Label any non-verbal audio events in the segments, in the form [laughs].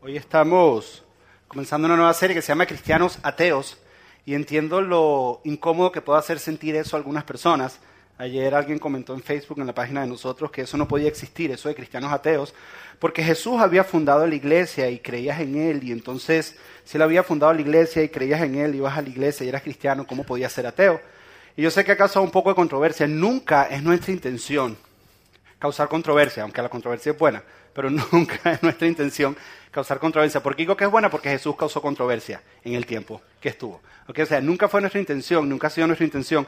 Hoy estamos comenzando una nueva serie que se llama Cristianos Ateos y entiendo lo incómodo que puede hacer sentir eso a algunas personas. Ayer alguien comentó en Facebook, en la página de nosotros, que eso no podía existir, eso de cristianos ateos, porque Jesús había fundado la iglesia y creías en él, y entonces, si él había fundado la iglesia y creías en él, ibas a la iglesia y eras cristiano, ¿cómo podías ser ateo? Y yo sé que ha causado un poco de controversia. Nunca es nuestra intención causar controversia, aunque la controversia es buena, pero [laughs] nunca es nuestra intención causar controversia. ¿Por qué digo que es buena? Porque Jesús causó controversia en el tiempo que estuvo. O sea, nunca fue nuestra intención, nunca ha sido nuestra intención.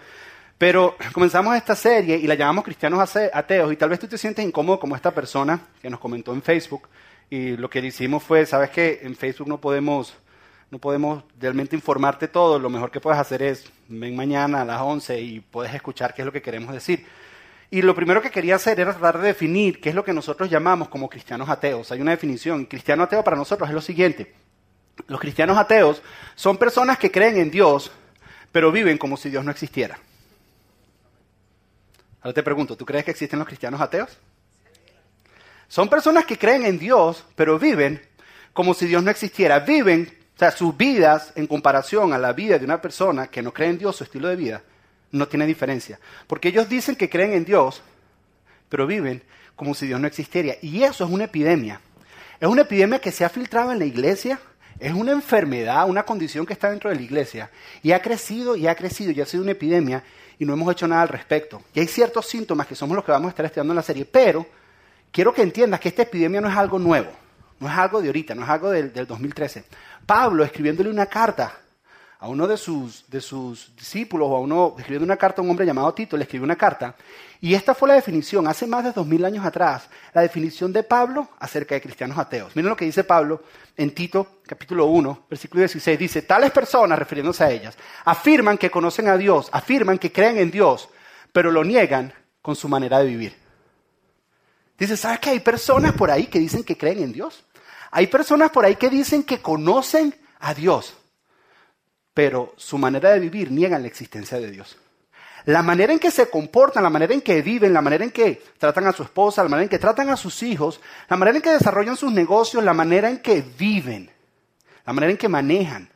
Pero comenzamos esta serie y la llamamos Cristianos Ateos y tal vez tú te sientes incómodo como esta persona que nos comentó en Facebook y lo que hicimos fue, sabes que en Facebook no podemos, no podemos realmente informarte todo, lo mejor que puedes hacer es ven mañana a las 11 y puedes escuchar qué es lo que queremos decir. Y lo primero que quería hacer era tratar de definir qué es lo que nosotros llamamos como cristianos ateos. Hay una definición. Cristiano ateo para nosotros es lo siguiente. Los cristianos ateos son personas que creen en Dios, pero viven como si Dios no existiera. Ahora te pregunto, ¿tú crees que existen los cristianos ateos? Son personas que creen en Dios, pero viven como si Dios no existiera. Viven, o sea, sus vidas en comparación a la vida de una persona que no cree en Dios, su estilo de vida, no tiene diferencia. Porque ellos dicen que creen en Dios, pero viven como si Dios no existiera. Y eso es una epidemia. Es una epidemia que se ha filtrado en la iglesia, es una enfermedad, una condición que está dentro de la iglesia. Y ha crecido y ha crecido y ha sido una epidemia y no hemos hecho nada al respecto. Y hay ciertos síntomas que somos los que vamos a estar estudiando en la serie. Pero quiero que entiendas que esta epidemia no es algo nuevo, no es algo de ahorita, no es algo del, del 2013. Pablo, escribiéndole una carta a uno de sus, discípulos o a uno, escribiendo una carta a un hombre llamado Tito, le escribió una carta. Y esta fue la definición, hace más de dos mil años atrás, la definición de Pablo acerca de cristianos ateos. Miren lo que dice Pablo en Tito, capítulo 1, versículo 16. Dice, tales personas, refiriéndose a ellas, afirman que conocen a Dios, afirman que creen en Dios, pero lo niegan con su manera de vivir. Dice, ¿sabes que hay personas por ahí que dicen que creen en Dios? Hay personas por ahí que dicen que conocen a Dios, pero su manera de vivir niega la existencia de Dios. La manera en que se comportan, la manera en que viven, la manera en que tratan a su esposa, la manera en que tratan a sus hijos, la manera en que desarrollan sus negocios, la manera en que viven, la manera en que manejan,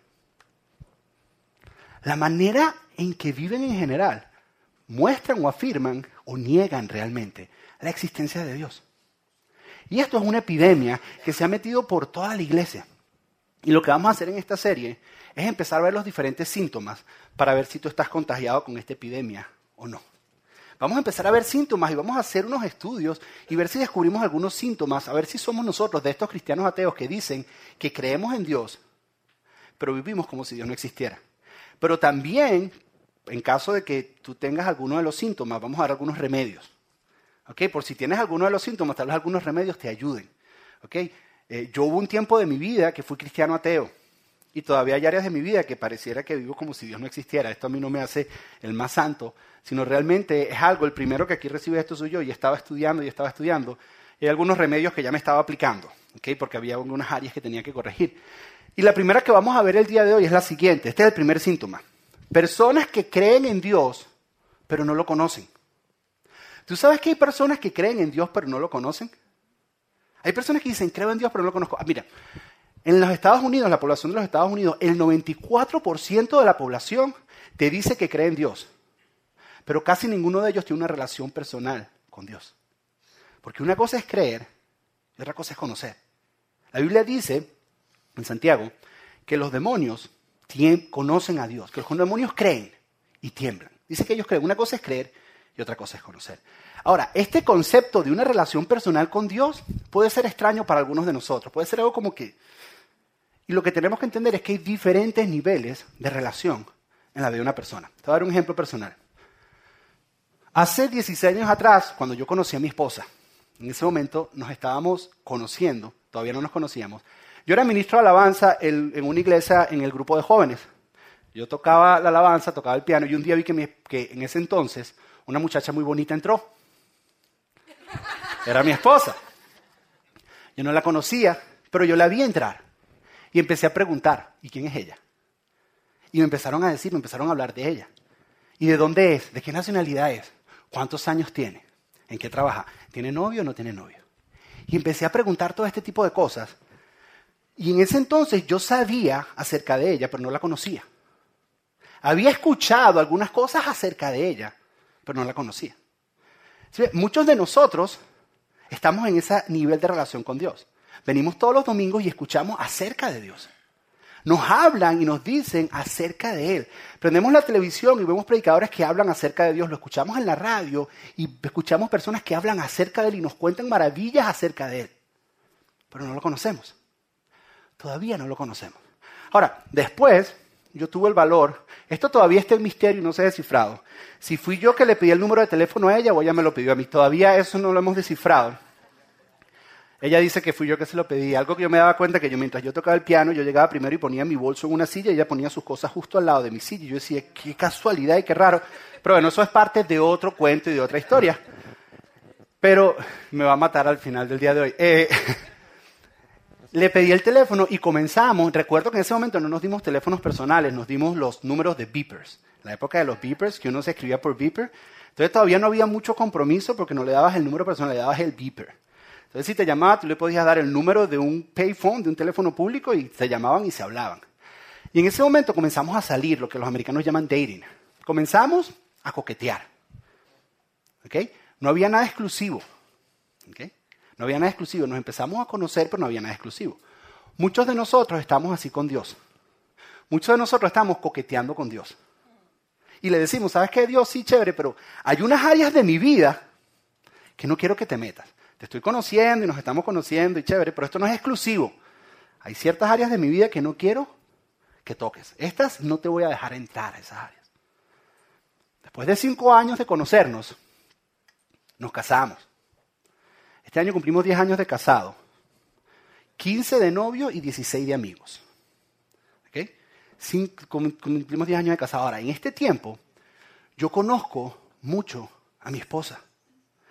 la manera en que viven en general, muestran o afirman o niegan realmente la existencia de Dios. Y esto es una epidemia que se ha metido por toda la iglesia. Y lo que vamos a hacer en esta serie es empezar a ver los diferentes síntomas para ver si tú estás contagiado con esta epidemia o no. Vamos a empezar a ver síntomas y vamos a hacer unos estudios y ver si descubrimos algunos síntomas, a ver si somos nosotros de estos cristianos ateos que dicen que creemos en Dios, pero vivimos como si Dios no existiera. Pero también, en caso de que tú tengas alguno de los síntomas, vamos a dar algunos remedios. ¿Ok? Por si tienes alguno de los síntomas, tal vez algunos remedios te ayuden. ¿Ok? Eh, yo hubo un tiempo de mi vida que fui cristiano ateo. Y todavía hay áreas de mi vida que pareciera que vivo como si Dios no existiera. Esto a mí no me hace el más santo, sino realmente es algo, el primero que aquí recibe esto soy yo, y estaba estudiando y estaba estudiando. Hay algunos remedios que ya me estaba aplicando, ¿okay? porque había algunas áreas que tenía que corregir. Y la primera que vamos a ver el día de hoy es la siguiente. Este es el primer síntoma. Personas que creen en Dios, pero no lo conocen. ¿Tú sabes que hay personas que creen en Dios, pero no lo conocen? Hay personas que dicen, creo en Dios, pero no lo conozco. Ah, mira, en los Estados Unidos, la población de los Estados Unidos, el 94% de la población te dice que cree en Dios. Pero casi ninguno de ellos tiene una relación personal con Dios. Porque una cosa es creer y otra cosa es conocer. La Biblia dice, en Santiago, que los demonios conocen a Dios, que los demonios creen y tiemblan. Dice que ellos creen. Una cosa es creer y otra cosa es conocer. Ahora, este concepto de una relación personal con Dios puede ser extraño para algunos de nosotros. Puede ser algo como que, y lo que tenemos que entender es que hay diferentes niveles de relación en la vida de una persona. Te voy a dar un ejemplo personal. Hace 16 años atrás, cuando yo conocí a mi esposa, en ese momento nos estábamos conociendo, todavía no nos conocíamos. Yo era ministro de alabanza en una iglesia en el grupo de jóvenes. Yo tocaba la alabanza, tocaba el piano y un día vi que, que en ese entonces una muchacha muy bonita entró. Era mi esposa. Yo no la conocía, pero yo la vi entrar. Y empecé a preguntar, ¿y quién es ella? Y me empezaron a decir, me empezaron a hablar de ella. ¿Y de dónde es? ¿De qué nacionalidad es? ¿Cuántos años tiene? ¿En qué trabaja? ¿Tiene novio o no tiene novio? Y empecé a preguntar todo este tipo de cosas. Y en ese entonces yo sabía acerca de ella, pero no la conocía. Había escuchado algunas cosas acerca de ella, pero no la conocía. Muchos de nosotros estamos en ese nivel de relación con Dios. Venimos todos los domingos y escuchamos acerca de Dios. Nos hablan y nos dicen acerca de Él. Prendemos la televisión y vemos predicadores que hablan acerca de Dios. Lo escuchamos en la radio y escuchamos personas que hablan acerca de Él y nos cuentan maravillas acerca de Él. Pero no lo conocemos. Todavía no lo conocemos. Ahora, después yo tuve el valor, esto todavía está en misterio y no se ha descifrado. Si fui yo que le pedí el número de teléfono a ella o ella me lo pidió a mí, todavía eso no lo hemos descifrado. Ella dice que fui yo que se lo pedí. Algo que yo me daba cuenta que yo mientras yo tocaba el piano, yo llegaba primero y ponía mi bolso en una silla y ella ponía sus cosas justo al lado de mi silla. Y yo decía, qué casualidad y qué raro. Pero bueno, eso es parte de otro cuento y de otra historia. Pero me va a matar al final del día de hoy. Eh, [laughs] le pedí el teléfono y comenzamos. Recuerdo que en ese momento no nos dimos teléfonos personales, nos dimos los números de beepers. La época de los beepers, que uno se escribía por beeper. Entonces todavía no había mucho compromiso porque no le dabas el número personal, le dabas el beeper. Entonces, si te llamaba, tú le podías dar el número de un payphone, de un teléfono público, y se llamaban y se hablaban. Y en ese momento comenzamos a salir, lo que los americanos llaman dating. Comenzamos a coquetear. ¿Okay? No había nada exclusivo. ¿Okay? No había nada exclusivo. Nos empezamos a conocer, pero no había nada exclusivo. Muchos de nosotros estamos así con Dios. Muchos de nosotros estamos coqueteando con Dios. Y le decimos, ¿sabes qué, Dios? Sí, chévere, pero hay unas áreas de mi vida que no quiero que te metas te estoy conociendo y nos estamos conociendo y chévere, pero esto no es exclusivo. Hay ciertas áreas de mi vida que no quiero que toques. Estas no te voy a dejar entrar a esas áreas. Después de cinco años de conocernos, nos casamos. Este año cumplimos 10 años de casado, 15 de novio y 16 de amigos. Cumplimos 10 años de casado. Ahora, en este tiempo, yo conozco mucho a mi esposa.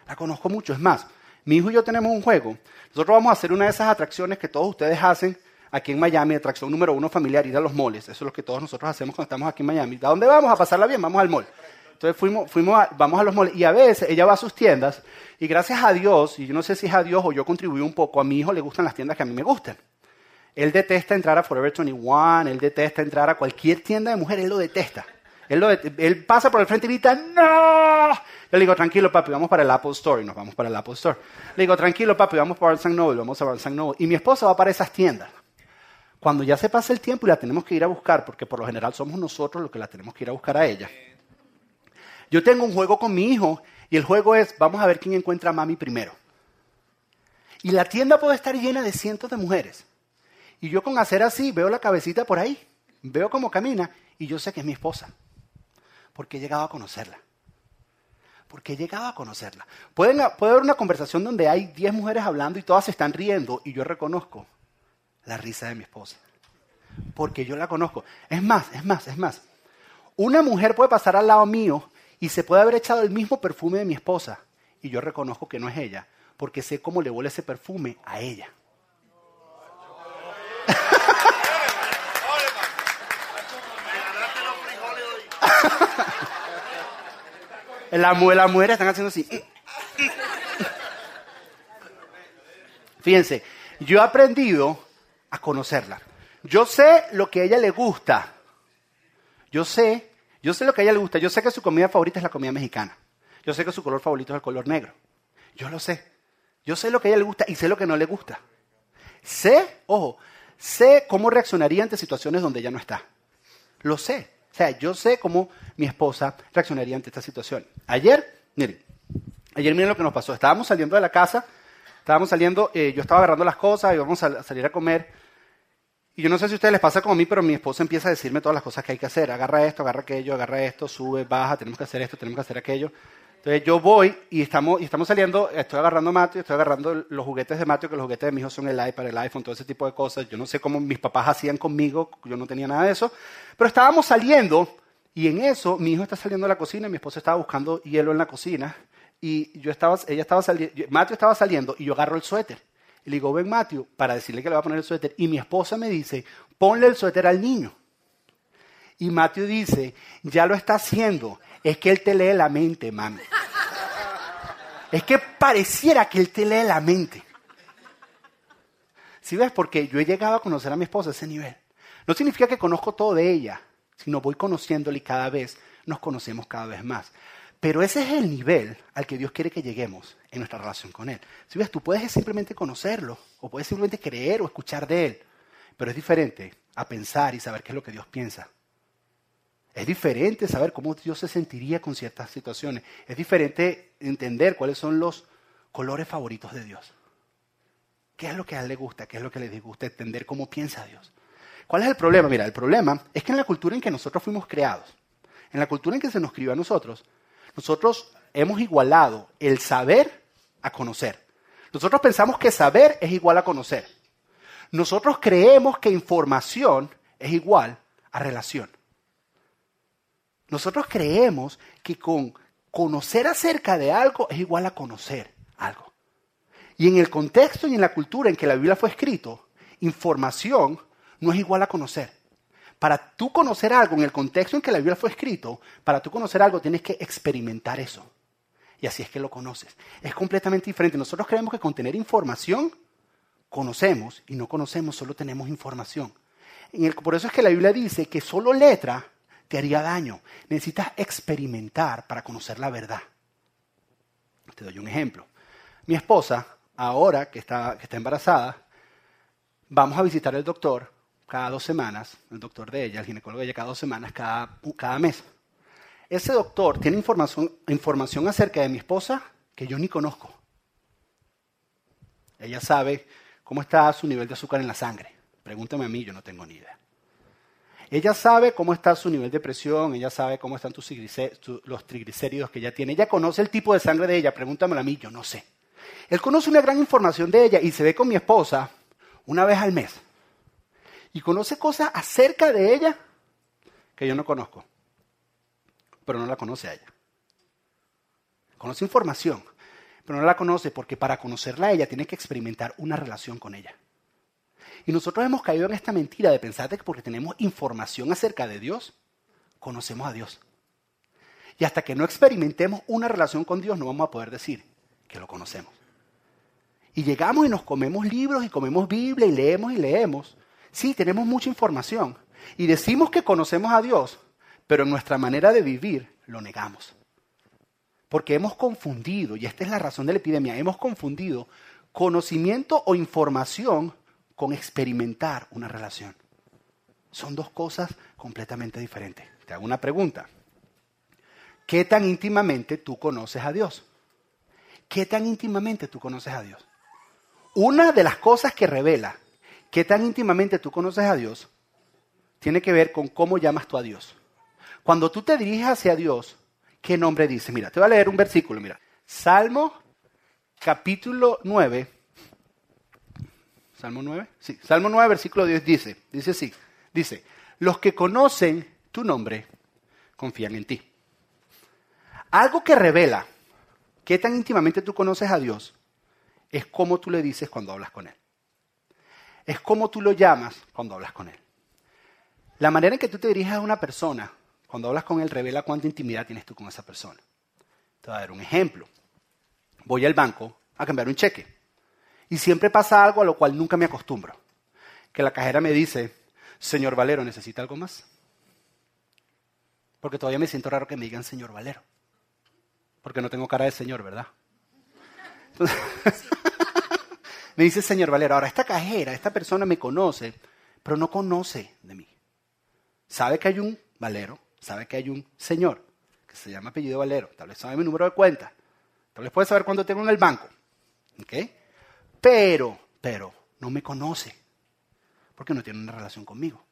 La conozco mucho. Es más, mi hijo y yo tenemos un juego. Nosotros vamos a hacer una de esas atracciones que todos ustedes hacen aquí en Miami, atracción número uno familiar, ir a los moles. Eso es lo que todos nosotros hacemos cuando estamos aquí en Miami. ¿A dónde vamos? A pasarla bien, vamos al mall. Entonces fuimos, vamos a los moles y a veces ella va a sus tiendas y gracias a Dios, y yo no sé si es a Dios o yo contribuí un poco, a mi hijo le gustan las tiendas que a mí me gustan. Él detesta entrar a Forever 21, él detesta entrar a cualquier tienda de mujer, él lo detesta. Él, pasa por el frente y grita, ¡No! Yo le digo, tranquilo, papi, vamos para el Apple Store. Y nos vamos para el Apple Store. Le digo, tranquilo, papi, vamos para Barnes Noble. Vamos a Barnes Noble. Y mi esposa va para esas tiendas. Cuando ya se pasa el tiempo y la tenemos que ir a buscar, porque por lo general somos nosotros los que la tenemos que ir a buscar a ella. Yo tengo un juego con mi hijo y el juego es, vamos a ver quién encuentra a mami primero. Y la tienda puede estar llena de cientos de mujeres. Y yo con hacer así veo la cabecita por ahí, veo cómo camina y yo sé que es mi esposa porque he llegado a conocerla. Porque he llegado a conocerla. puede haber una conversación donde hay 10 mujeres hablando y todas se están riendo y yo reconozco la risa de mi esposa. Porque yo la conozco. Es más, es más, es más. Una mujer puede pasar al lado mío y se puede haber echado el mismo perfume de mi esposa y yo reconozco que no es ella, porque sé cómo le huele ese perfume a ella. [laughs] la, las están haciendo así. Fíjense, yo he aprendido a conocerla. Yo sé lo que a ella le gusta. Yo sé, yo sé lo que a ella le gusta. Yo sé que su comida favorita es la comida mexicana. Yo sé que su color favorito es el color negro. Yo lo sé. Yo sé lo que a ella le gusta y sé lo que no le gusta. Sé, ojo, sé cómo reaccionaría ante situaciones donde ella no está. Lo sé. O sea, yo sé cómo mi esposa reaccionaría ante esta situación. Ayer, miren, ayer miren lo que nos pasó. Estábamos saliendo de la casa, estábamos saliendo, eh, yo estaba agarrando las cosas, íbamos a salir a comer. Y yo no sé si a ustedes les pasa como a mí, pero mi esposa empieza a decirme todas las cosas que hay que hacer. Agarra esto, agarra aquello, agarra esto, sube, baja, tenemos que hacer esto, tenemos que hacer aquello. Entonces yo voy y estamos, y estamos saliendo, estoy agarrando a Mateo, estoy agarrando los juguetes de Mateo, que los juguetes de mi hijo son el iPad, el iPhone, todo ese tipo de cosas. Yo no sé cómo mis papás hacían conmigo, yo no tenía nada de eso. Pero estábamos saliendo y en eso mi hijo está saliendo a la cocina y mi esposa estaba buscando hielo en la cocina. Y yo estaba, ella estaba saliendo, Mateo estaba saliendo y yo agarro el suéter. Y le digo, ven Mateo, para decirle que le va a poner el suéter. Y mi esposa me dice, ponle el suéter al niño. Y Mateo dice, ya lo está haciendo. Es que él te lee la mente, mami. Es que pareciera que él te lee la mente. Si ves, porque yo he llegado a conocer a mi esposa a ese nivel. No significa que conozco todo de ella, sino voy conociéndole y cada vez nos conocemos cada vez más. Pero ese es el nivel al que Dios quiere que lleguemos en nuestra relación con Él. Si ves, tú puedes simplemente conocerlo, o puedes simplemente creer o escuchar de Él, pero es diferente a pensar y saber qué es lo que Dios piensa. Es diferente saber cómo Dios se sentiría con ciertas situaciones. Es diferente entender cuáles son los colores favoritos de Dios. ¿Qué es lo que a Él le gusta? ¿Qué es lo que le disgusta? Entender cómo piensa Dios. ¿Cuál es el problema? Mira, el problema es que en la cultura en que nosotros fuimos creados, en la cultura en que se nos crió a nosotros, nosotros hemos igualado el saber a conocer. Nosotros pensamos que saber es igual a conocer. Nosotros creemos que información es igual a relación. Nosotros creemos que con conocer acerca de algo es igual a conocer algo. Y en el contexto y en la cultura en que la Biblia fue escrito, información no es igual a conocer. Para tú conocer algo en el contexto en que la Biblia fue escrito, para tú conocer algo tienes que experimentar eso. Y así es que lo conoces. Es completamente diferente. Nosotros creemos que con tener información conocemos y no conocemos, solo tenemos información. por eso es que la Biblia dice que solo letra te haría daño. Necesitas experimentar para conocer la verdad. Te doy un ejemplo. Mi esposa, ahora que está, que está embarazada, vamos a visitar al doctor cada dos semanas, el doctor de ella, el ginecólogo de ella, cada dos semanas, cada, cada mes. Ese doctor tiene información, información acerca de mi esposa que yo ni conozco. Ella sabe cómo está su nivel de azúcar en la sangre. Pregúntame a mí, yo no tengo ni idea. Ella sabe cómo está su nivel de presión, ella sabe cómo están los triglicéridos que ella tiene. Ella conoce el tipo de sangre de ella, pregúntamelo a mí, yo no sé. Él conoce una gran información de ella y se ve con mi esposa una vez al mes y conoce cosas acerca de ella que yo no conozco, pero no la conoce a ella. Conoce información, pero no la conoce porque para conocerla a ella tiene que experimentar una relación con ella. Y nosotros hemos caído en esta mentira de pensar que porque tenemos información acerca de Dios, conocemos a Dios. Y hasta que no experimentemos una relación con Dios no vamos a poder decir que lo conocemos. Y llegamos y nos comemos libros y comemos Biblia y leemos y leemos, Sí, tenemos mucha información y decimos que conocemos a Dios, pero en nuestra manera de vivir lo negamos. Porque hemos confundido, y esta es la razón de la epidemia, hemos confundido conocimiento o información con experimentar una relación. Son dos cosas completamente diferentes. Te hago una pregunta. ¿Qué tan íntimamente tú conoces a Dios? ¿Qué tan íntimamente tú conoces a Dios? Una de las cosas que revela qué tan íntimamente tú conoces a Dios tiene que ver con cómo llamas tú a Dios. Cuando tú te diriges hacia Dios, ¿qué nombre dices? Mira, te voy a leer un versículo, mira. Salmo capítulo 9. Salmo 9, sí, Salmo 9, versículo 10 dice, dice así, dice, los que conocen tu nombre confían en ti. Algo que revela qué tan íntimamente tú conoces a Dios es cómo tú le dices cuando hablas con Él es cómo tú lo llamas cuando hablas con él. La manera en que tú te diriges a una persona, cuando hablas con él, revela cuánta intimidad tienes tú con esa persona. Te voy a dar un ejemplo. Voy al banco a cambiar un cheque y siempre pasa algo a lo cual nunca me acostumbro. Que la cajera me dice, señor Valero, ¿necesita algo más? Porque todavía me siento raro que me digan señor Valero. Porque no tengo cara de señor, ¿verdad? Entonces, Me dice señor Valero, ahora esta cajera, esta persona me conoce, pero no conoce de mí. Sabe que hay un Valero, sabe que hay un señor que se llama apellido Valero, tal vez sabe mi número de cuenta, tal vez puede saber cuánto tengo en el banco. ¿Ok? Pero, pero, no me conoce, porque no tiene una relación conmigo.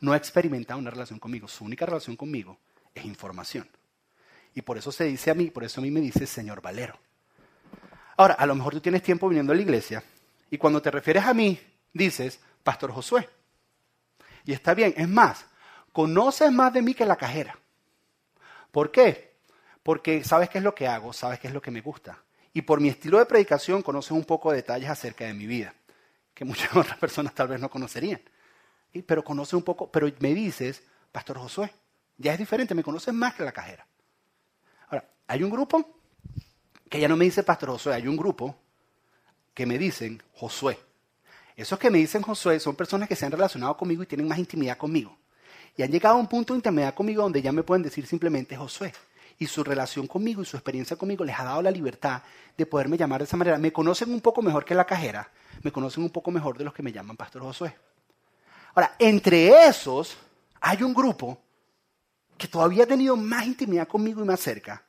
No ha experimentado una relación conmigo. Su única relación conmigo es información. Y por eso se dice a mí, por eso a mí me dice señor Valero. Ahora, a lo mejor tú tienes tiempo viniendo a la iglesia y cuando te refieres a mí, dices, Pastor Josué. Y está bien, es más, conoces más de mí que la cajera. ¿Por qué? Porque sabes qué es lo que hago, sabes qué es lo que me gusta. Y por mi estilo de predicación conoces un poco de detalles acerca de mi vida, que muchas [laughs] otras personas tal vez no conocerían. Pero conoces un poco, pero me dices, Pastor Josué, ya es diferente, me conoces más que la cajera. Ahora, hay un grupo que ya no me dice Pastor Josué, hay un grupo que me dicen Josué. Esos que me dicen Josué son personas que se han relacionado conmigo y tienen más intimidad conmigo. Y han llegado a un punto de intimidad conmigo donde ya me pueden decir simplemente Josué. Y su relación conmigo y su experiencia conmigo les ha dado la libertad de poderme llamar de esa manera. Me conocen un poco mejor que la cajera, me conocen un poco mejor de los que me llaman Pastor Josué. Ahora, entre esos hay un grupo que todavía ha tenido más intimidad conmigo y más cerca,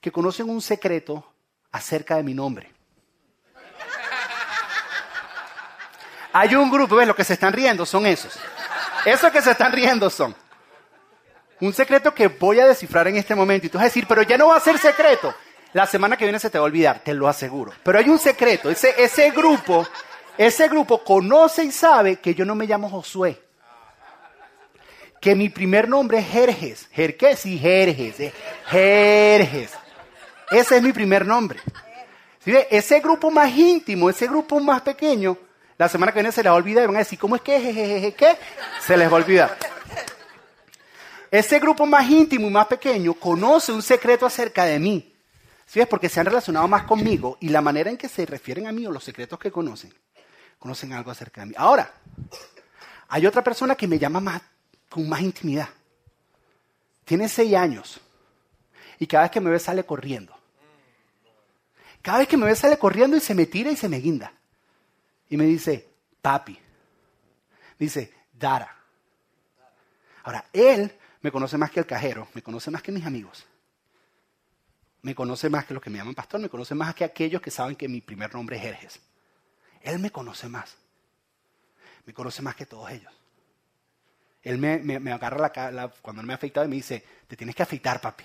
que conocen un secreto acerca de mi nombre. Hay un grupo, ¿ves? Los que se están riendo son esos. Esos que se están riendo son. Un secreto que voy a descifrar en este momento. Y tú vas a decir, pero ya no va a ser secreto. La semana que viene se te va a olvidar, te lo aseguro. Pero hay un secreto. Ese, grupo, ese grupo conoce y sabe que yo no me llamo Josué. Que mi primer nombre es Jerjes. Jerjes y Jerjes. Eh. Jerjes. Ese es mi primer nombre. ¿Sí Ese grupo más íntimo, ese grupo más pequeño, la semana que viene se les va a olvidar y van a decir, ¿cómo es que? ¿Qué? Se les va a olvidar. Ese grupo más íntimo y más pequeño conoce un secreto acerca de mí. ¿Sí es? Porque se han relacionado más conmigo y la manera en que se refieren a mí o los secretos que conocen, conocen algo acerca de mí. Ahora, hay otra persona que me llama con más intimidad. Tiene seis años y cada vez que me ve sale corriendo. Cada vez que me ve sale corriendo y se me tira y se me guinda y me dice, papi. Dice, Dara. Ahora, él me conoce más que el cajero, me conoce más que mis amigos. Me conoce más que los que me llaman pastor, me conoce más que aquellos que saben que mi primer nombre es Jerjes. Él me conoce más. Me conoce más que todos ellos. Él me, agarra la, cara cuando él me ha afeitado y me dice, te tienes que afeitar, papi.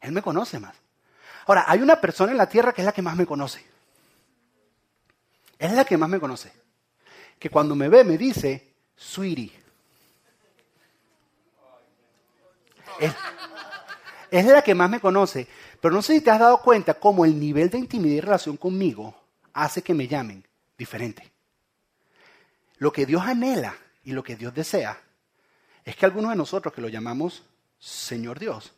Él me conoce más. Ahora, hay una persona en la tierra que es la que más me conoce. Es la que más me conoce. Que cuando me ve me dice, sweetie. Es, la que más me conoce. Pero no sé si te has dado cuenta cómo el nivel de intimidad y relación conmigo hace que me llamen diferente. Lo que Dios anhela y lo que Dios desea es que algunos de nosotros que lo llamamos Señor Dios,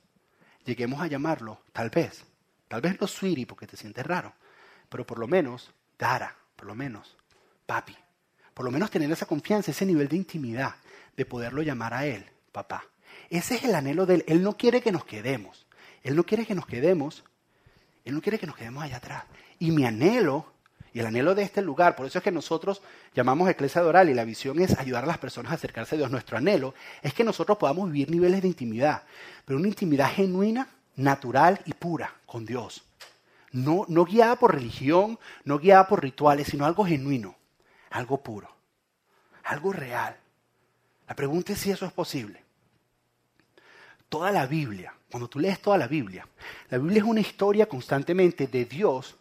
lleguemos a llamarlo, tal vez, tal vez no sweetie porque te sientes raro, pero por lo menos Dara por lo menos, papi. Por lo menos tener esa confianza, ese nivel de intimidad, de poderlo llamar a él, papá. Ese es el anhelo de él. Él no quiere que nos quedemos. Él no quiere que nos quedemos. Él no quiere que nos quedemos allá atrás. Y mi anhelo, y el anhelo de este lugar, por eso es que nosotros llamamos Iglesia Oral y la visión es ayudar a las personas a acercarse a Dios. Nuestro anhelo es que nosotros podamos vivir niveles de intimidad, pero una intimidad genuina, natural y pura con Dios. No, guiada por religión, no guiada por rituales, sino algo genuino, algo puro, algo real. La pregunta es si eso es posible. Toda la Biblia, cuando tú lees toda la Biblia, la Biblia es una historia constantemente de Dios,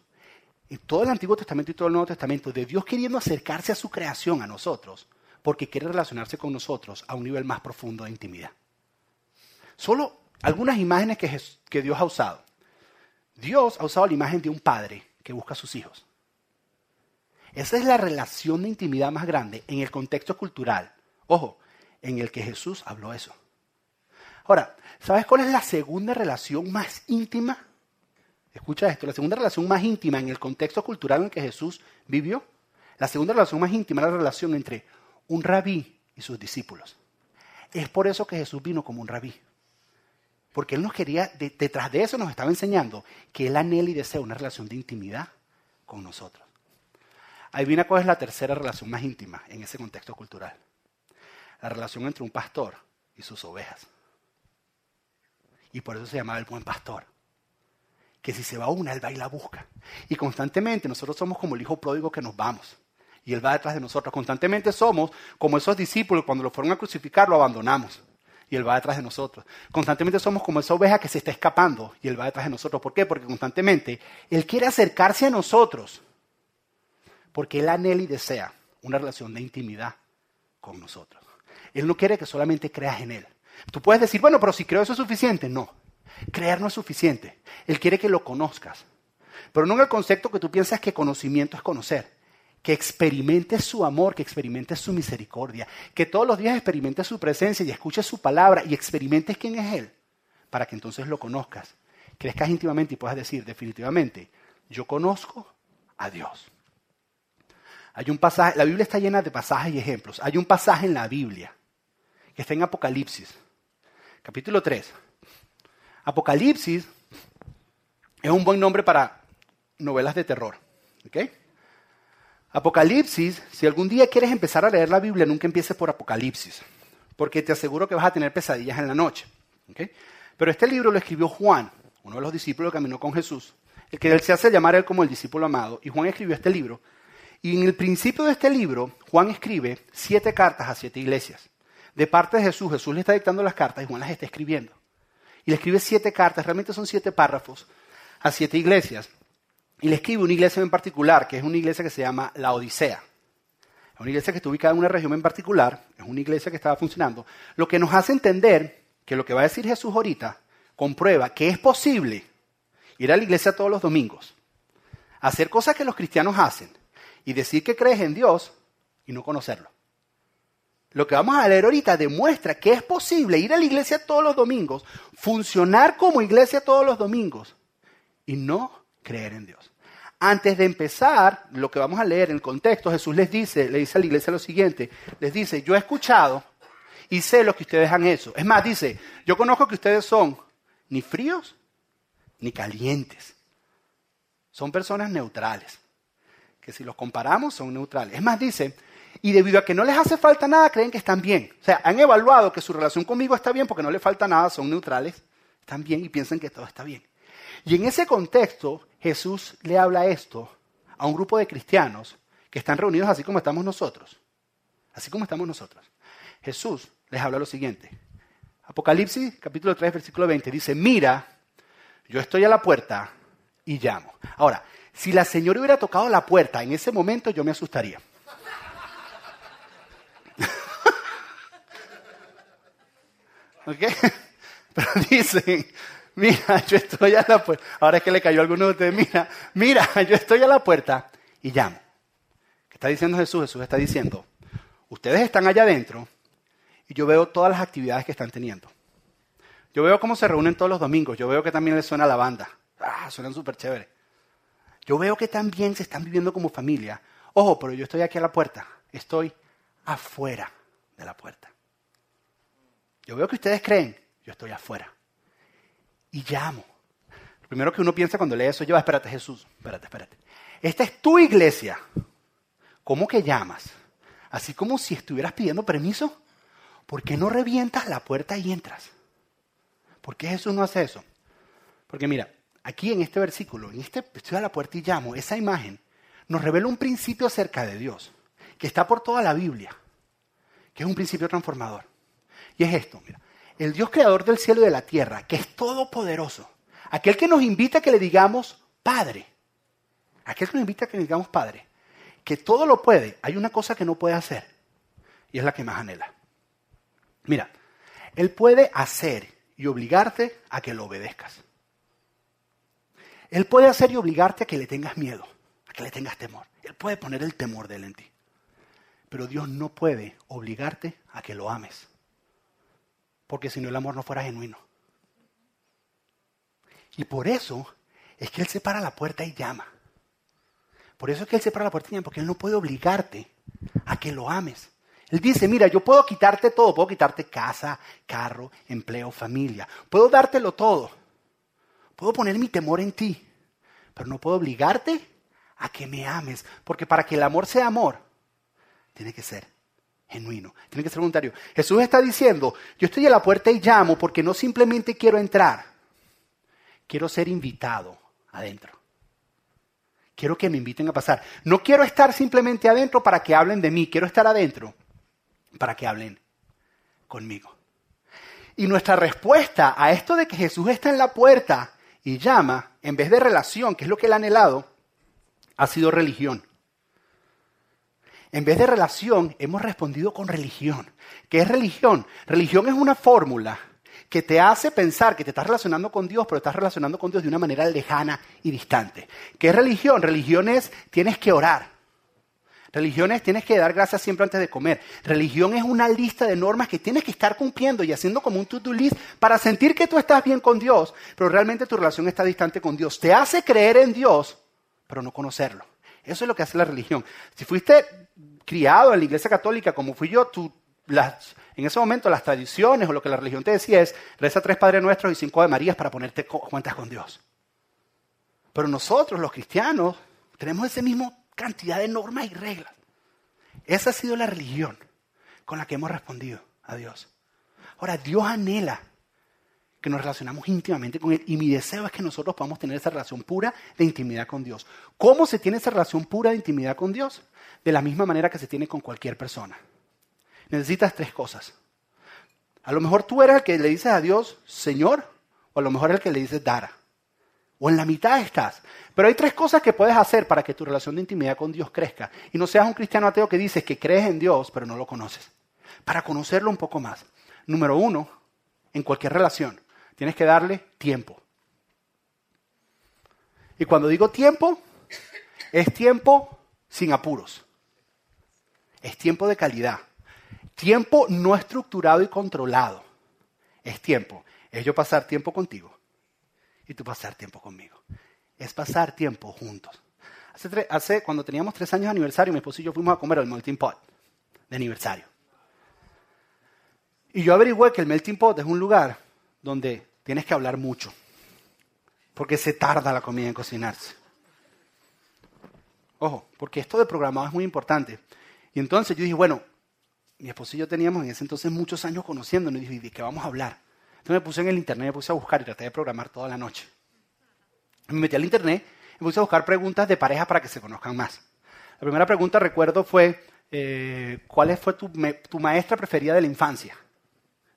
en todo el Antiguo Testamento y todo el Nuevo Testamento, de Dios queriendo acercarse a su creación, a nosotros, porque quiere relacionarse con nosotros a un nivel más profundo de intimidad. Solo algunas imágenes que Dios ha usado. Dios ha usado la imagen de un padre que busca a sus hijos. Esa es la relación de intimidad más grande en el contexto cultural. Ojo, en el que Jesús habló eso. Ahora, ¿sabes cuál es la segunda relación más íntima? Escucha esto, la segunda relación más íntima en el contexto cultural en el que Jesús vivió. La segunda relación más íntima es la relación entre un rabí y sus discípulos. Es por eso que Jesús vino como un rabí. Porque Él nos quería, detrás de eso nos estaba enseñando que Él anhela y desea una relación de intimidad con nosotros. viene cuál es la tercera relación más íntima en ese contexto cultural. La relación entre un pastor y sus ovejas. Y por eso se llamaba el buen pastor. Que si se va una, Él va y la busca. Y constantemente nosotros somos como el hijo pródigo que nos vamos. Y Él va detrás de nosotros. Constantemente somos como esos discípulos cuando lo fueron a crucificar, lo abandonamos y Él va detrás de nosotros. Constantemente somos como esa oveja que se está escapando y Él va detrás de nosotros. ¿Por qué? Porque constantemente Él quiere acercarse a nosotros. Porque Él anhela y desea una relación de intimidad con nosotros. Él no quiere que solamente creas en Él. Tú puedes decir, bueno, pero si creo eso es suficiente. No, creer no es suficiente. Él quiere que lo conozcas. Pero no en el concepto que tú piensas que conocimiento es conocer que experimentes su amor, que experimentes su misericordia, que todos los días experimentes su presencia y escuches su palabra y experimentes quién es Él, para que entonces lo conozcas, crezcas íntimamente y puedas decir definitivamente, yo conozco a Dios. Hay un pasaje, la Biblia está llena de pasajes y ejemplos. Hay un pasaje en la Biblia que está en Apocalipsis, capítulo 3. Apocalipsis es un buen nombre para novelas de terror. Apocalipsis, si algún día quieres empezar a leer la Biblia, nunca empieces por Apocalipsis, porque te aseguro que vas a tener pesadillas en la noche. Pero este libro lo escribió Juan, uno de los discípulos que caminó con Jesús, el que él se hace llamar él como el discípulo amado, y Juan escribió este libro. Y en el principio de este libro, Juan escribe siete cartas a siete iglesias. De parte de Jesús, Jesús le está dictando las cartas y Juan las está escribiendo. Y le escribe siete cartas, realmente son siete párrafos, a siete iglesias. Y le escribe una iglesia en particular, que es una iglesia que se llama La Odisea. Es una iglesia que está ubicada en una región en particular, es una iglesia que estaba funcionando. Lo que nos hace entender que lo que va a decir Jesús ahorita comprueba que es posible ir a la iglesia todos los domingos, hacer cosas que los cristianos hacen y decir que crees en Dios y no conocerlo. Lo que vamos a leer ahorita demuestra que es posible ir a la iglesia todos los domingos, funcionar como iglesia todos los domingos y no creer en Dios. Antes de empezar, lo que vamos a leer en el contexto, Jesús les dice, le dice a la iglesia lo siguiente, les dice, yo he escuchado y sé lo que ustedes han hecho. Es más, dice, yo conozco que ustedes son ni fríos ni calientes. Son personas neutrales, que si los comparamos son neutrales. Es más, dice, y debido a que no les hace falta nada, creen que están bien. O sea, han evaluado que su relación conmigo está bien porque no les falta nada, son neutrales, están bien y piensan que todo está bien. Y en ese contexto, Jesús le habla esto a un grupo de cristianos que están reunidos así como estamos nosotros. Así como estamos nosotros. Jesús les habla lo siguiente. Apocalipsis capítulo 3, versículo 20 dice, mira, yo estoy a la puerta y llamo. Ahora, si la señora hubiera tocado la puerta en ese momento, yo me asustaría. [laughs] ¿Ok? [laughs] Pero dicen, mira, [laughs] yo estoy a la puerta. Ahora es que le cayó a alguno de ustedes, mira, mira, [laughs] yo estoy a la puerta y llamo. ¿Qué está diciendo Jesús? Jesús está diciendo, ustedes están allá adentro y yo veo todas las actividades que están teniendo. Yo veo cómo se reúnen todos los domingos, yo veo que también les suena la banda. Ah, suenan súper chévere. Yo veo que también se están viviendo como familia. Ojo, pero yo estoy aquí a la puerta, estoy afuera de la puerta. Yo veo que ustedes creen, yo estoy afuera. Y llamo. Lo primero que uno piensa cuando lee eso, yo, espérate Jesús, espérate, espérate. Esta es tu iglesia. ¿Cómo que llamas? Así como si estuvieras pidiendo permiso. ¿por qué no revientas la puerta y entras? ¿Por qué Jesús no hace eso? Porque mira, aquí en este versículo, en este estoy a la puerta y llamo, esa imagen nos revela un principio acerca de Dios, que está por toda la Biblia, que es un principio transformador. Y es esto, mira, el Dios creador del cielo y de la tierra, que es todopoderoso, aquel que nos invita a que le digamos Padre, aquel que nos invita a que le digamos Padre, que todo lo puede, hay una cosa que no puede hacer, y es la que más anhela. Mira, Él puede hacer y obligarte a que lo obedezcas. Él puede hacer y obligarte a que le tengas miedo, a que le tengas temor. Él puede poner el temor de Él en ti. Pero Dios no puede obligarte a que lo ames. Porque si no el amor no fuera genuino. Y por eso es que Él se para la puerta y llama. Por eso es que Él se para la puerta y llama, porque Él no puede obligarte a que lo ames. Él dice, mira, yo puedo quitarte todo, puedo quitarte casa, carro, empleo, familia, puedo dártelo todo, puedo poner mi temor en ti, pero no puedo obligarte a que me ames, porque para que el amor sea amor, tiene que ser genuino, tiene que ser voluntario. Jesús está diciendo, yo estoy a la puerta y llamo porque no simplemente quiero entrar, quiero ser invitado adentro. Quiero que me inviten a pasar. No quiero estar simplemente adentro para que hablen de mí, quiero estar adentro para que hablen conmigo. Y nuestra respuesta a esto de que Jesús está en la puerta y llama, en vez de relación, que es lo que él ha anhelado, ha sido religión. En vez de relación, hemos respondido con religión. ¿Qué es religión? Religión es una fórmula que te hace pensar que te estás relacionando con Dios, pero estás relacionando con Dios de una manera lejana y distante. ¿Qué es religión? Religión es tienes que orar. Religión es tienes que dar gracias siempre antes de comer. Religión es una lista de normas que tienes que estar cumpliendo y haciendo como un to-do list para sentir que tú estás bien con Dios, pero realmente tu relación está distante con Dios. Te hace creer en Dios, pero no conocerlo. Eso es lo que hace la religión. Si fuiste criado en la iglesia católica como fui yo, tú, en ese momento las tradiciones o lo que la religión te decía es reza tres Padres Nuestros y cinco de Marías para ponerte cuentas con Dios. Pero nosotros, los cristianos, tenemos esa misma cantidad de normas y reglas. Esa ha sido la religión con la que hemos respondido a Dios. Ahora, Dios anhela que nos relacionamos íntimamente con Él y mi deseo es que nosotros podamos tener esa relación pura de intimidad con Dios. ¿Cómo se tiene esa relación pura de intimidad con Dios? De la misma manera que se tiene con cualquier persona. Necesitas tres cosas. A lo mejor tú eres el que le dices a Dios, Señor, o a lo mejor el que le dices Dara. O en la mitad estás. Pero hay tres cosas que puedes hacer para que tu relación de intimidad con Dios crezca. Y no seas un cristiano ateo que dices que crees en Dios, pero no lo conoces. Para conocerlo un poco más. Número uno, en cualquier relación, tienes que darle tiempo. Y cuando digo tiempo, es tiempo sin apuros. Es tiempo de calidad. Tiempo no estructurado y controlado. Es tiempo. Es yo pasar tiempo contigo y tú pasar tiempo conmigo. Es pasar tiempo juntos. Hace, cuando teníamos tres años de aniversario, mi esposo y yo fuimos a comer al melting pot de aniversario. Y yo averigüé que el melting pot es un lugar donde tienes que hablar mucho, porque se tarda la comida en cocinarse. Ojo, porque esto de programado es muy importante. Y entonces yo dije, bueno, mi esposo y yo teníamos en ese entonces muchos años conociéndonos y dije, ¿de qué vamos a hablar? Entonces me puse en el internet, me puse a buscar y traté de programar toda la noche. Me metí al internet y me puse a buscar preguntas de pareja para que se conozcan más. La primera pregunta, recuerdo, fue, eh, ¿cuál fue tu, tu maestra preferida de la infancia?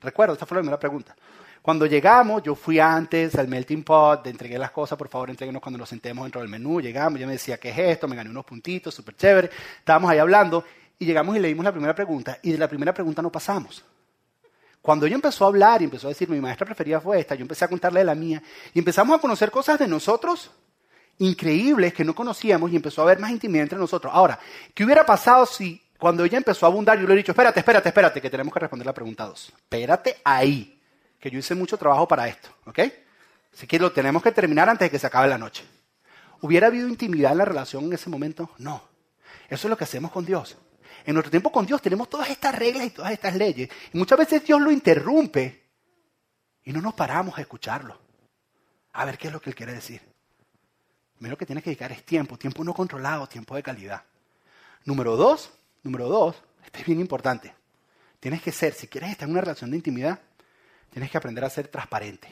Recuerdo, esta fue la primera pregunta. Cuando llegamos, yo fui antes al melting pot, entregué las cosas, por favor, entreguenos cuando nos sentemos dentro del menú. Llegamos, yo me decía, ¿qué es esto? Me gané unos puntitos, súper chévere. Estábamos ahí hablando y llegamos y le dimos la primera pregunta y de la primera pregunta no pasamos. Cuando ella empezó a hablar y empezó a decir, mi maestra preferida fue esta, yo empecé a contarle la mía y empezamos a conocer cosas de nosotros increíbles que no conocíamos y empezó a haber más intimidad entre nosotros. Ahora, ¿qué hubiera pasado si cuando ella empezó a abundar yo le he dicho, espérate, espérate, espérate, que tenemos que responder la pregunta dos? Espérate ahí que yo hice mucho trabajo para esto, ¿ok? Así que lo tenemos que terminar antes de que se acabe la noche. ¿Hubiera habido intimidad en la relación en ese momento? No. Eso es lo que hacemos con Dios. En nuestro tiempo con Dios tenemos todas estas reglas y todas estas leyes. Y muchas veces Dios lo interrumpe y no nos paramos a escucharlo. A ver qué es lo que Él quiere decir. Primero que tienes que dedicar es tiempo, tiempo no controlado, tiempo de calidad. Número dos, número dos, esto es bien importante. Tienes que ser, si quieres estar en una relación de intimidad, Tienes que aprender a ser transparente.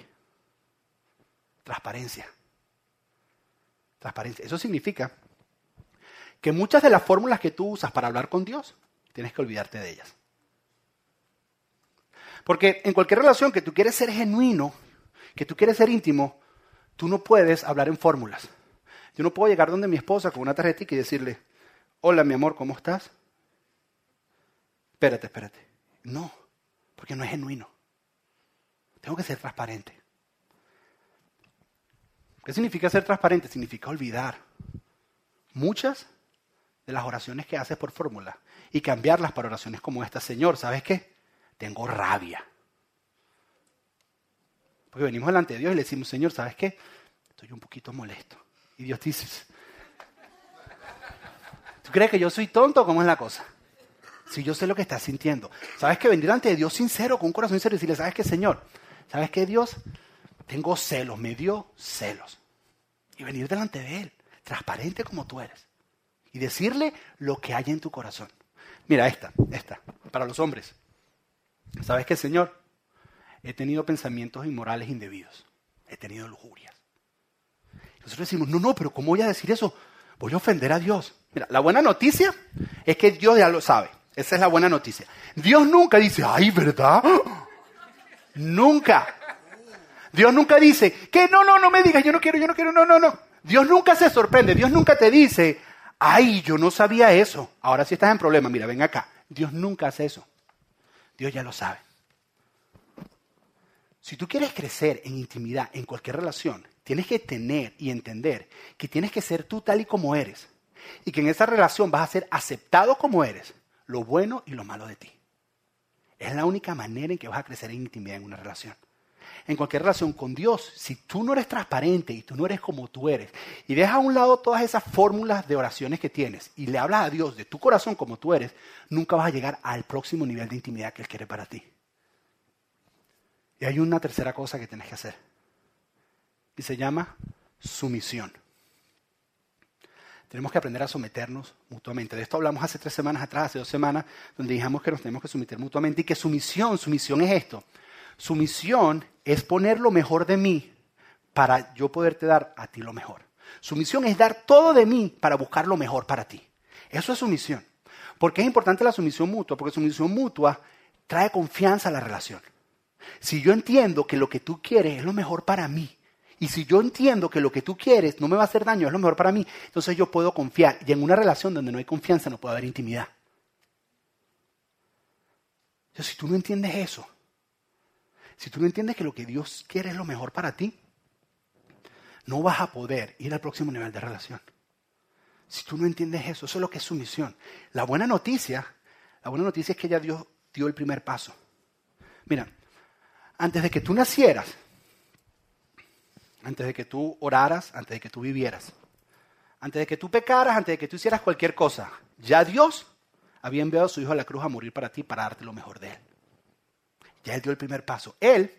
Transparencia. Transparencia. Eso significa que muchas de las fórmulas que tú usas para hablar con Dios, tienes que olvidarte de ellas. Porque en cualquier relación que tú quieres ser genuino, que tú quieres ser íntimo, tú no puedes hablar en fórmulas. Yo no puedo llegar donde mi esposa con una tarjetita y decirle, hola mi amor, ¿cómo estás? Espérate, espérate. No, porque no es genuino. Tengo que ser transparente. ¿Qué significa ser transparente? Significa olvidar muchas de las oraciones que haces por fórmula y cambiarlas para oraciones como esta. Señor, ¿sabes qué? Tengo rabia. Porque venimos delante de Dios y le decimos, Señor, ¿sabes qué? Estoy un poquito molesto. Y Dios dice, [laughs] ¿tú crees que yo soy tonto? ¿Cómo es la cosa? Si yo sé lo que estás sintiendo. ¿Sabes que venir delante de Dios sincero, con un corazón sincero y decirle, ¿sabes qué, Señor? ¿Sabes qué, Dios? Tengo celos, me dio celos. Y venir delante de Él, transparente como tú eres. Y decirle lo que hay en tu corazón. Mira, esta, esta, para los hombres. ¿Sabes qué, Señor? He tenido pensamientos inmorales indebidos. He tenido lujurias. Nosotros decimos, no, no, pero ¿cómo voy a decir eso? Voy a ofender a Dios. Mira, la buena noticia es que Dios ya lo sabe. Esa es la buena noticia. Dios nunca dice, ay, ¿verdad? Nunca. Dios nunca dice, que no, no, no me digas, yo no quiero, yo no quiero, no, no, no. Dios nunca se sorprende, Dios nunca te dice, ay, yo no sabía eso. Ahora sí estás en problema, mira, ven acá. Dios nunca hace eso. Dios ya lo sabe. Si tú quieres crecer en intimidad, en cualquier relación, tienes que tener y entender que tienes que ser tú tal y como eres. Y que en esa relación vas a ser aceptado como eres, lo bueno y lo malo de ti. Es la única manera en que vas a crecer en intimidad en una relación. en cualquier relación con Dios, si tú no eres transparente y tú no eres como tú eres, y dejas a un lado todas esas fórmulas de oraciones que tienes y le hablas a Dios de tu corazón como tú eres, nunca vas a llegar al próximo nivel de intimidad que Él quiere para ti. Y hay una tercera cosa que tienes que hacer. Y se llama sumisión. Tenemos que aprender a someternos mutuamente. De esto hablamos hace tres semanas atrás, hace dos semanas, donde dijimos que nos tenemos que someter mutuamente y que sumisión, sumisión es esto. Sumisión es poner lo mejor de mí para yo poderte dar a ti lo mejor. Sumisión es dar todo de mí para buscar lo mejor para ti. Eso es sumisión. ¿Por qué es importante la sumisión mutua? Porque sumisión mutua trae confianza a la relación. Si yo entiendo que lo que tú quieres es lo mejor para mí, y si yo entiendo que lo que tú quieres no me va a hacer daño, es lo mejor para mí, entonces yo puedo confiar. Y en una relación donde no hay confianza no puede haber intimidad. Entonces, si tú no entiendes eso, si tú no entiendes que lo que Dios quiere es lo mejor para ti, no vas a poder ir al próximo nivel de relación. Si tú no entiendes eso, eso es lo que es sumisión. La buena noticia, la buena noticia es que ya Dios dio el primer paso. Mira, antes de que tú nacieras, antes de que tú oraras, antes de que tú vivieras, antes de que tú pecaras, antes de que tú hicieras cualquier cosa, ya Dios había enviado a su Hijo a la cruz a morir para ti, para darte lo mejor de Él. Ya Él dio el primer paso. Él,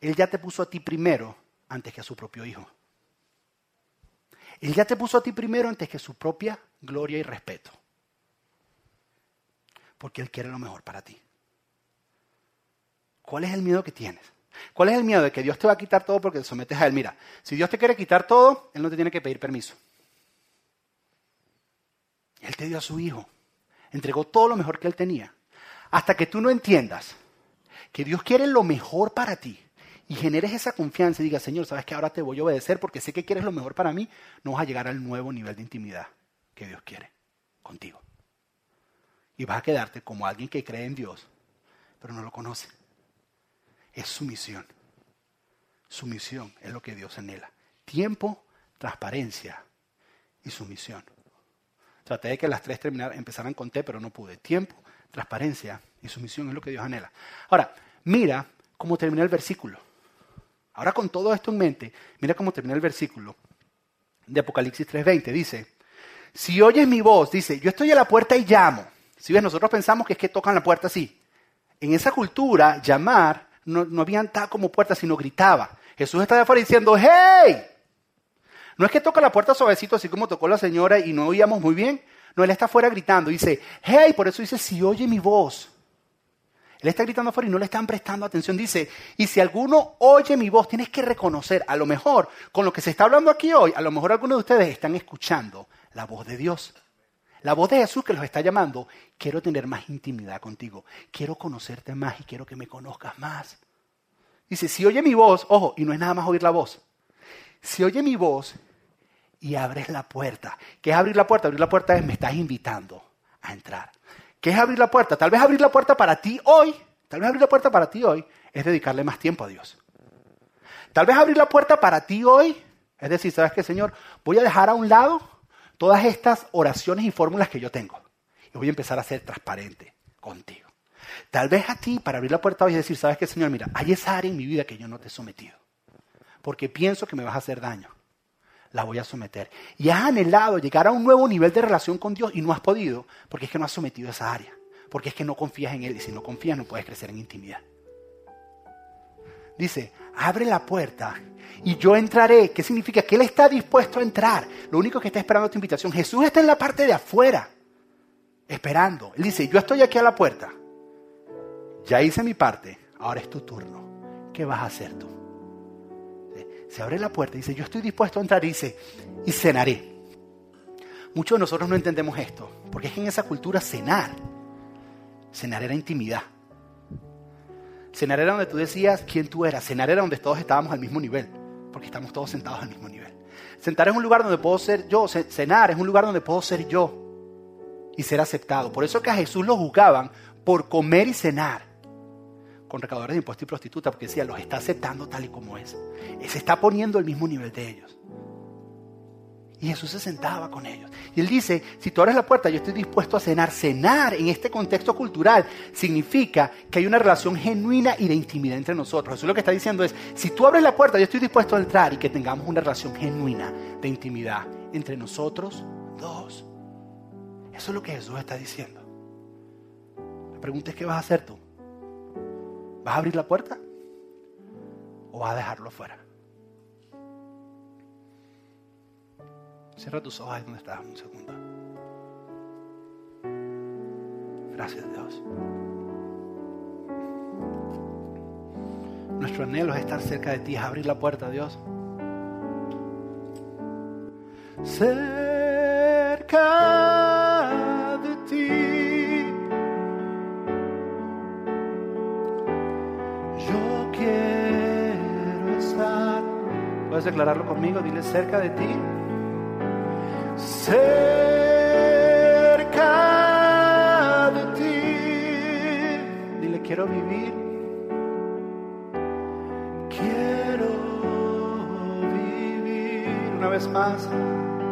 Él ya te puso a ti primero antes que a su propio Hijo. Él ya te puso a ti primero antes que su propia gloria y respeto. Porque Él quiere lo mejor para ti. ¿Cuál es el miedo que tienes? ¿Cuál es el miedo de que Dios te va a quitar todo porque te sometes a Él? Mira, si Dios te quiere quitar todo, Él no te tiene que pedir permiso. Él te dio a su Hijo. Entregó todo lo mejor que Él tenía. Hasta que tú no entiendas que Dios quiere lo mejor para ti y generes esa confianza y digas, Señor, sabes que ahora te voy a obedecer porque sé que quieres lo mejor para mí, no vas a llegar al nuevo nivel de intimidad que Dios quiere contigo. Y vas a quedarte como alguien que cree en Dios, pero no lo conoce es sumisión. Sumisión es lo que Dios anhela. Tiempo, transparencia y sumisión. Traté de que las tres terminaran, empezaran con T, pero no pude. Tiempo, transparencia y sumisión es lo que Dios anhela. Ahora, mira cómo termina el versículo. Ahora con todo esto en mente, mira cómo termina el versículo de Apocalipsis 3:20. Dice, si oyes mi voz, dice, yo estoy a la puerta y llamo. Si ves, nosotros pensamos que es que tocan la puerta así. En esa cultura, llamar no, habían tal como puertas, sino gritaba. Jesús está de afuera diciendo, ¡Hey! No es que toca la puerta suavecito, así como tocó la señora y no oíamos muy bien. No, él está afuera gritando. Dice, ¡Hey! Por eso dice, si oye mi voz. Él está gritando afuera y no le están prestando atención. Dice, y si alguno oye mi voz, tienes que reconocer, a lo mejor, con lo que se está hablando aquí hoy, a lo mejor algunos de ustedes están escuchando la voz de Dios. La voz de Jesús que los está llamando, quiero tener más intimidad contigo, quiero conocerte más y quiero que me conozcas más. Dice, si oye mi voz, ojo, y no es nada más oír la voz, si oye mi voz y abres la puerta, ¿qué es abrir la puerta? Abrir la puerta es me estás invitando a entrar. ¿Qué es abrir la puerta? Tal vez abrir la puerta para ti hoy, tal vez abrir la puerta para ti hoy es dedicarle más tiempo a Dios. Tal vez abrir la puerta para ti hoy es decir, ¿sabes qué, Señor? Voy a dejar a un lado todas estas oraciones y fórmulas que yo tengo. Y voy a empezar a ser transparente contigo. Tal vez a ti, para abrir la puerta, voy a decir, ¿sabes qué, Señor? Mira, hay esa área en mi vida que yo no te he sometido. Porque pienso que me vas a hacer daño. La voy a someter. Y has anhelado llegar a un nuevo nivel de relación con Dios y no has podido porque es que no has sometido esa área. Porque es que no confías en Él. Y si no confías, no puedes crecer en intimidad. Dice, abre la puerta y yo entraré. ¿Qué significa? Que Él está dispuesto a entrar. Lo único que está esperando es tu invitación. Jesús está en la parte de afuera, esperando. Él dice, yo estoy aquí a la puerta. Ya hice mi parte, ahora es tu turno. ¿Qué vas a hacer tú? Se abre la puerta y dice, yo estoy dispuesto a entrar dice, y cenaré. Muchos de nosotros no entendemos esto, porque es que en esa cultura cenar, cenar era intimidad. Cenar era donde tú decías quién tú eras. Cenar era donde todos estábamos al mismo nivel, porque estamos todos sentados al mismo nivel. Sentar es un lugar donde puedo ser yo. Cenar es un lugar donde puedo ser yo y ser aceptado. Por eso que a Jesús lo juzgaban por comer y cenar con recaudadores de impuestos y prostitutas, porque decía, los está aceptando tal y como es. Se está poniendo al mismo nivel de ellos. Y Jesús se sentaba con ellos. Y él dice, si tú abres la puerta, yo estoy dispuesto a cenar. Cenar en este contexto cultural significa que hay una relación genuina y de intimidad entre nosotros. Jesús lo que está diciendo es, si tú abres la puerta, yo estoy dispuesto a entrar y que tengamos una relación genuina de intimidad entre nosotros dos. Eso es lo que Jesús está diciendo. La pregunta es, ¿qué vas a hacer tú? ¿Vas a abrir la puerta? ¿O vas a dejarlo fuera? Cierra tus ojos donde estás un segundo. Gracias Dios. Nuestro anhelo es estar cerca de ti, es abrir la puerta, Dios. Cerca de ti. Yo quiero estar. ¿Puedes declararlo conmigo? Dile cerca de ti cerca de ti. Dile, quiero vivir. Quiero vivir. Una vez más,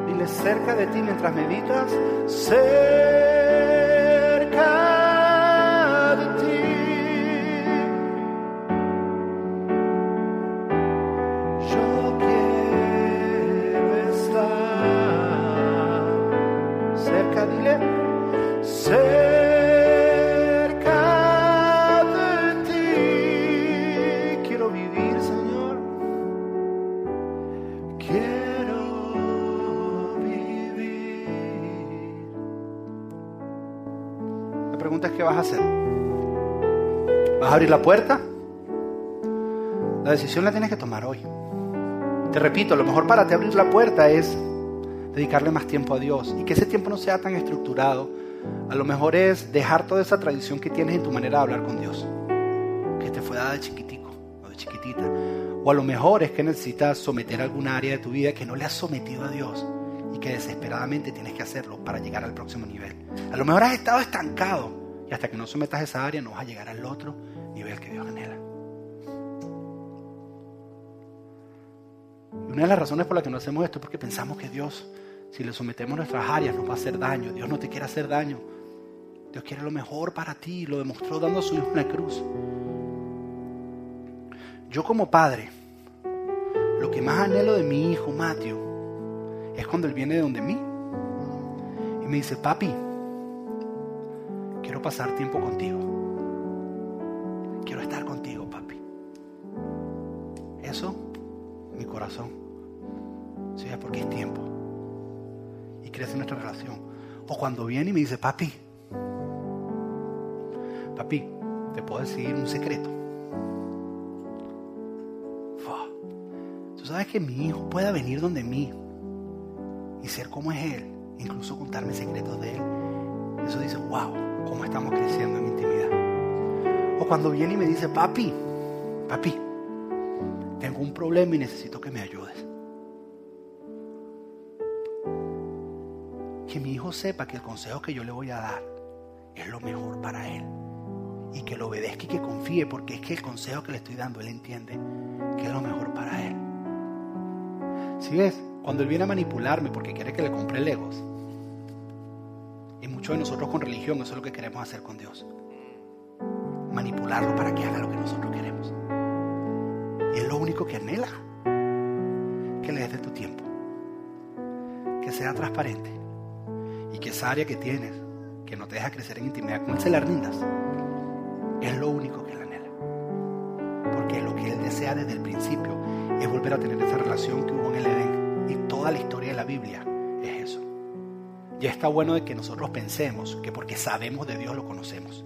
dile cerca de ti mientras meditas. Cerca Quiero vivir, Señor. Quiero vivir. La pregunta es, ¿qué vas a hacer? ¿Vas a abrir la puerta? La decisión la tienes que tomar hoy. Te repito, lo mejor para ti abrir la puerta es dedicarle más tiempo a Dios y que ese tiempo no sea tan estructurado. A lo mejor es dejar toda esa tradición que tienes en tu manera de hablar con Dios, que te fue dada de chiquitico o de chiquitita. O a lo mejor es que necesitas someter alguna área de tu vida que no le has sometido a Dios y que desesperadamente tienes que hacerlo para llegar al próximo nivel. A lo mejor has estado estancado y hasta que no sometas esa área no vas a llegar al otro nivel que Dios anhela. Una de las razones por las que no hacemos esto es porque pensamos que Dios, si le sometemos nuestras áreas, nos va a hacer daño. Dios no te quiere hacer daño. Dios quiere lo mejor para ti. Lo demostró dando a su hijo en la cruz. Yo como padre, lo que más anhelo de mi hijo, Mateo, es cuando él viene de donde mí. Y me dice, papi, quiero pasar tiempo contigo. Quiero estar contigo, papi. Eso mi corazón. Sí, es porque es tiempo. Crece nuestra relación. O cuando viene y me dice, papi, papi, te puedo decir un secreto. Tú sabes que mi hijo pueda venir donde mí y ser como es él, incluso contarme secretos de él. Eso dice, wow, cómo estamos creciendo en intimidad. O cuando viene y me dice, papi, papi, tengo un problema y necesito que me ayudes. Sepa que el consejo que yo le voy a dar es lo mejor para él. Y que lo obedezca y que confíe, porque es que el consejo que le estoy dando, él entiende que es lo mejor para él. Si ves, cuando él viene a manipularme porque quiere que le compre legos, y muchos de nosotros con religión, eso es lo que queremos hacer con Dios. Manipularlo para que haga lo que nosotros queremos. Y es lo único que anhela. Que le des de tu tiempo. Que sea transparente. Y que esa área que tienes, que no te deja crecer en intimidad con él, se la rindas. Es lo único que él anhela. Porque lo que él desea desde el principio es volver a tener esa relación que hubo en el Edén. Y toda la historia de la Biblia es eso. Ya está bueno de que nosotros pensemos que porque sabemos de Dios lo conocemos.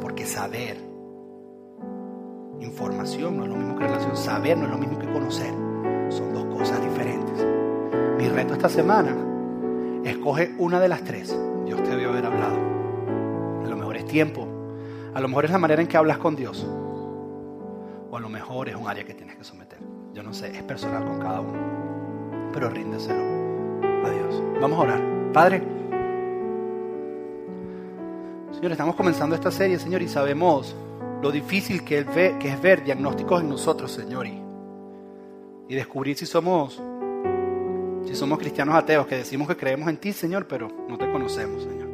Porque saber información no es lo mismo que relación, saber no es lo mismo que conocer. Son dos cosas diferentes. Mi reto esta semana, escoge una de las tres. Dios te debió haber hablado. A lo mejor es tiempo, a lo mejor es la manera en que hablas con Dios, o a lo mejor es un área que tienes que someter. Yo no sé, es personal con cada uno, pero ríndeselo a Dios. Vamos a orar. Padre, Señor, estamos comenzando esta serie, Señor, y sabemos lo difícil que, es ver diagnósticos en nosotros, Señor, y descubrir si somos Si somos cristianos ateos que decimos que creemos en ti, Señor, pero no te conocemos, Señor.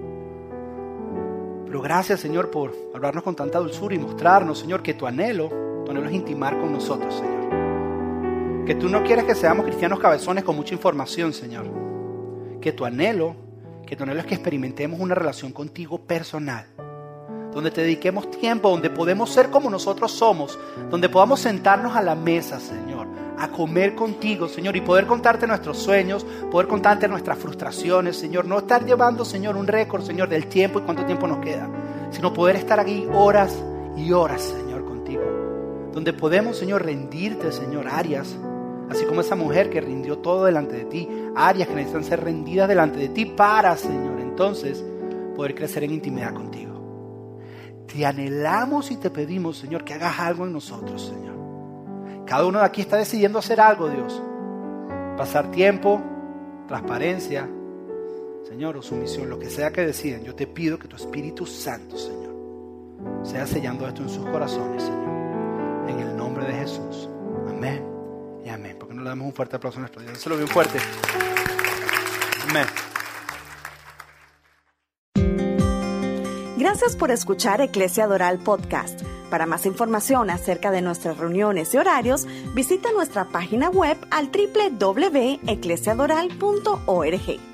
Pero gracias, Señor, por hablarnos con tanta dulzura y mostrarnos, Señor, que tu anhelo, tu es intimar con nosotros, Señor. Que tú no quieres que seamos cristianos cabezones con mucha información, Señor. Que tu anhelo, que tu anhelo es que experimentemos una relación contigo personal donde te dediquemos tiempo, donde podemos ser como nosotros somos, donde podamos sentarnos a la mesa, Señor, a comer contigo, Señor, y poder contarte nuestros sueños, poder contarte nuestras frustraciones, Señor, no estar llevando, Señor, un récord, Señor, del tiempo y cuánto tiempo nos queda, sino poder estar aquí horas y horas, Señor, contigo, donde podemos, Señor, rendirte, Señor, áreas, así como esa mujer que rindió todo delante de ti, áreas que necesitan ser rendidas delante de ti para, Señor, entonces poder crecer en intimidad contigo. Te anhelamos y te pedimos, Señor, que hagas algo en nosotros, Señor. Cada uno de aquí está decidiendo hacer algo, Dios. Pasar tiempo, transparencia, Señor, o sumisión, lo que sea que deciden. Yo te pido que tu Espíritu Santo, Señor, sea sellando esto en sus corazones, Señor. En el nombre de Jesús. Amén y amén. Porque no le damos un fuerte aplauso a nuestro Dios. Se bien fuerte. Amén. Gracias por escuchar Eclesia Doral Podcast. Para más información acerca de nuestras reuniones y horarios, visita nuestra página web al www.eclesiadoral.org.